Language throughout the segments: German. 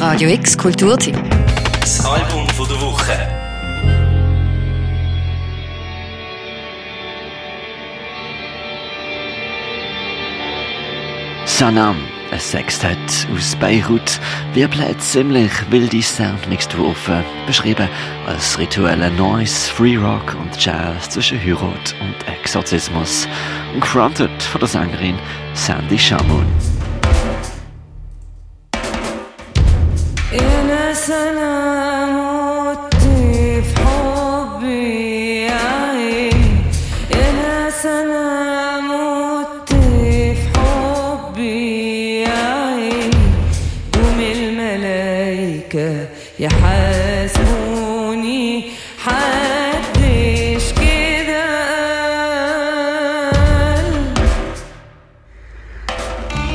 Radio X Kulturteam. Das Album von der Woche. Sanam, ein Sextett aus Beirut, wirbelt eine ziemlich wilde Soundmixtur beschrieben als rituelle Noise, Free Rock und Jazz zwischen Heirat und Exorzismus und gefrontet von der Sängerin Sandy Shamoon.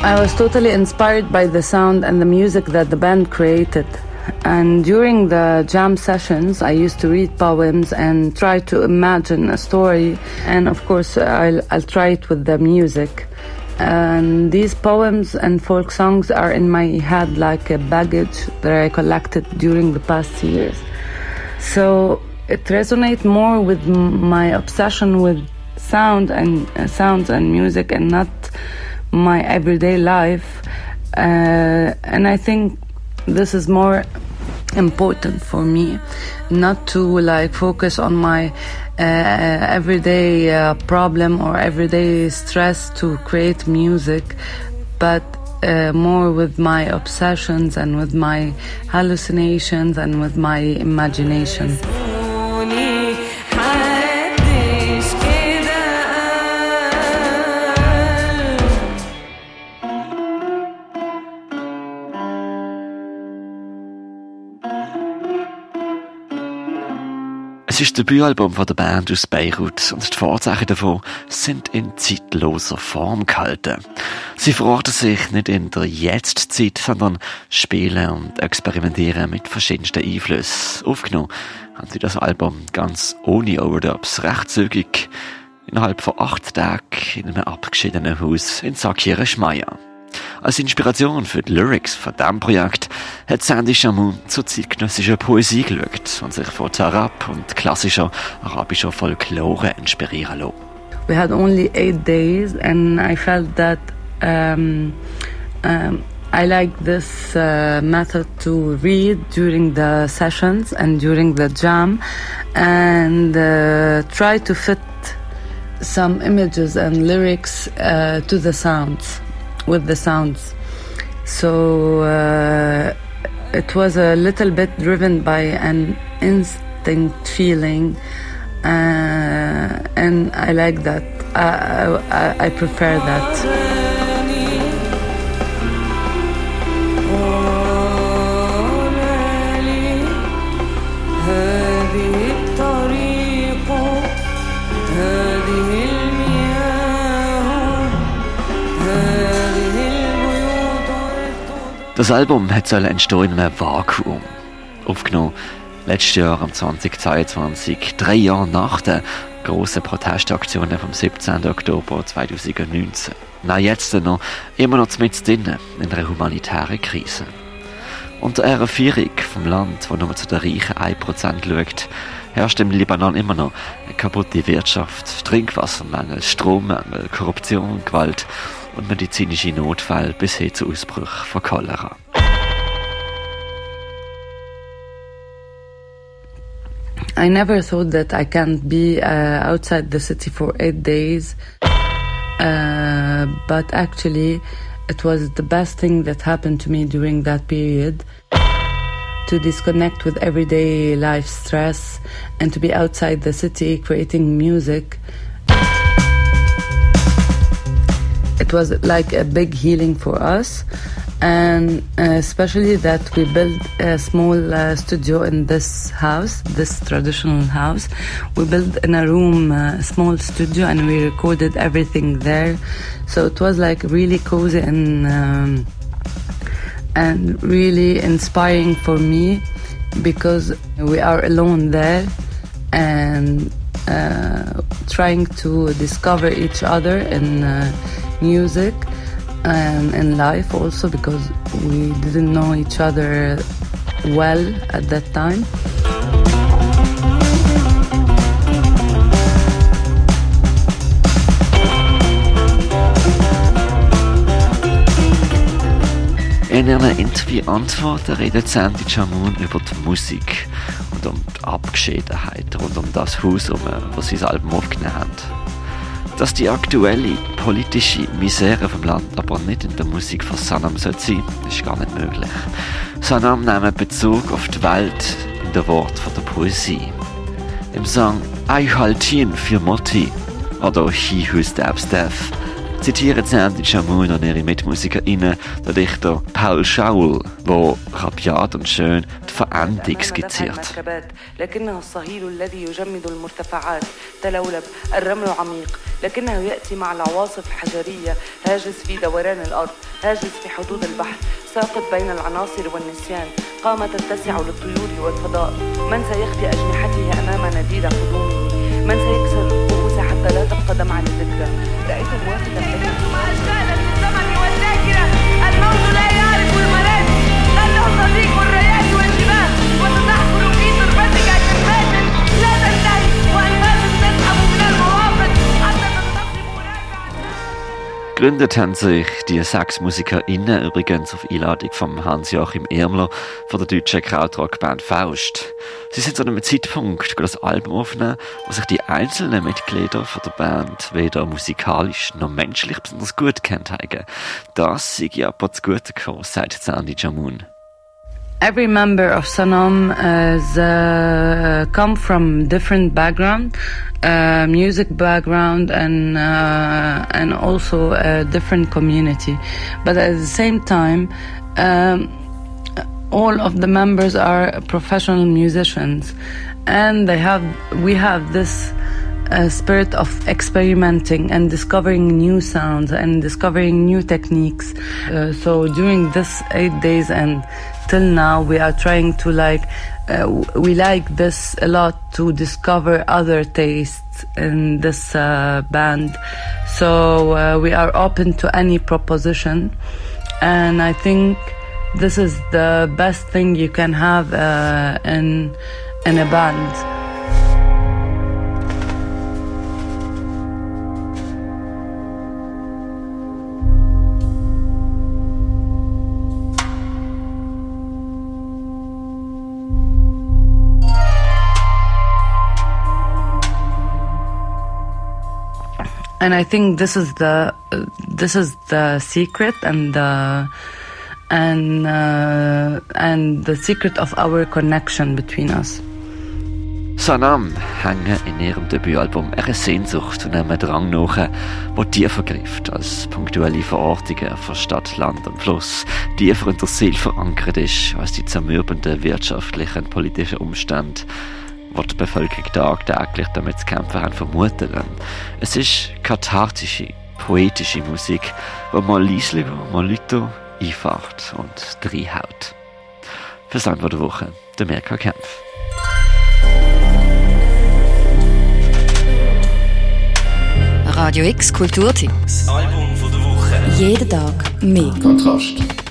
I was totally inspired by the sound and the music that the band created. And during the jam sessions, I used to read poems and try to imagine a story. And of course, I'll, I'll try it with the music. And these poems and folk songs are in my head like a baggage that I collected during the past years. So it resonates more with my obsession with sound and uh, sounds and music and not my everyday life. Uh, and I think this is more important for me not to like focus on my uh, everyday uh, problem or everyday stress to create music but uh, more with my obsessions and with my hallucinations and with my imagination. Es ist das Debütalbum von der Band aus Beirut und die Vorzeichen davon sind in zeitloser Form gehalten. Sie verorten sich nicht in der Jetztzeit, sondern spielen und experimentieren mit verschiedensten Einflüssen. Aufgenommen haben sie das Album ganz ohne Overdubs, recht zügig, innerhalb von acht Tagen in einem abgeschiedenen Haus in Sakire-Schmeier. Als Inspiration für die Lyrics von diesem Projekt hat Sandy Shamoun zur zeitgenössischen Poesie geschaut und sich von Tarab und klassischer arabischer Folklore inspirieren lassen. We had only eight days and I felt that um, um, I like this uh, method to read during the sessions and during the jam and uh, try to fit some images and lyrics uh, to the sounds. With the sounds. So uh, it was a little bit driven by an instinct feeling, uh, and I like that. I, I, I prefer that. Das Album hat soll entstehen in einem Vakuum. Aufgenommen letztes Jahr am 2022, drei Jahre nach den grossen Protestaktionen vom 17. Oktober 2019. Na jetzt noch, immer noch mit drinnen in einer humanitären Krise. Unter einer Führung vom Land, das nur zu den reichen 1% schaut, herrscht im Libanon immer noch eine kaputte Wirtschaft, Trinkwassermangel, Strommangel, Korruption, Gewalt und medizinische Notfälle bis hin zu Ausbruch von Cholera. I never thought that I can't be uh, outside the city for eight days, uh, but actually, it was the best thing that happened to me during that period to disconnect with everyday life stress and to be outside the city creating music was like a big healing for us. And uh, especially that we built a small uh, studio in this house this traditional house. We built in a room a small studio and we recorded everything there. So it was like really cozy and um, and really inspiring for me because we are alone there and uh, trying to discover each other and uh, music and in life also because we didn't know each other well at that time. In einer Interview-Antwort redet Sandy Jamoon über die Musik und um die Abgeschiedenheit rund um das Haus, wo sie das Album aufgenommen haben. Dass die aktuelle politische Misere vom Land aber nicht in der Musik von Sanam sein sollte, ist gar nicht möglich. Sanam nimmt Bezug auf die Welt in der Wort von der Poesie. Im Song I Haltin für Motti oder He Who Stabs Death zitieren Sandy Jamoun und ihre MitmusikerInnen der Dichter Paul Schaul, der rabiat und schön die Verendung skizziert. لكنه يأتي مع العواصف الحجرية هاجس في دوران الأرض هاجس في حدود البحر ساقط بين العناصر والنسيان. قامة تتسع للطيور والفضاء. من سيخفي أجنحته أمام نديد قدومه؟ من سيكسر لا تقتدم عن الذكرى رأيت الواحدة المجتمع الموت gegründet haben sich die sechs MusikerInnen übrigens auf Einladung von Hans-Joachim Irmler von der deutschen Krautrockband Faust. Sie sind zu einem Zeitpunkt das Album aufnehmen, wo sich die einzelnen Mitglieder von der Band weder musikalisch noch menschlich besonders gut kennen. haben. Das sei aber zu gut gekommen, sagt Sandy Jamun. Every member of Sanam has uh, come from different background, uh, music background, and uh, and also a different community. But at the same time, um, all of the members are professional musicians, and they have we have this a spirit of experimenting and discovering new sounds and discovering new techniques. Uh, so during this eight days and till now, we are trying to like, uh, we like this a lot to discover other tastes in this uh, band. So uh, we are open to any proposition, and I think this is the best thing you can have uh, in in a band. And I think this is the uh, this is the secret and the and uh, and the secret of our connection between us. Sanam hängen in ihrem Debütalbum eine Sehnsucht und einem Drang nach, wo tiefer greift als punktuelle Verortungen von Stadt, Land und Fluss, tiefer in der Seele verankert ist als die zermürbenden wirtschaftlichen und politischen Umstände, wo die Bevölkerung tagtäglich damit zu kämpfen haben, vermuten Es ist kathartische, poetische Musik, die mal leislich, mal lauter einfährt und reinhaut. Für das Antwort der Woche, der Merker Kempf. Radio X Kulturtipps. Album von der Woche. Jeden Tag mehr. Kontrast.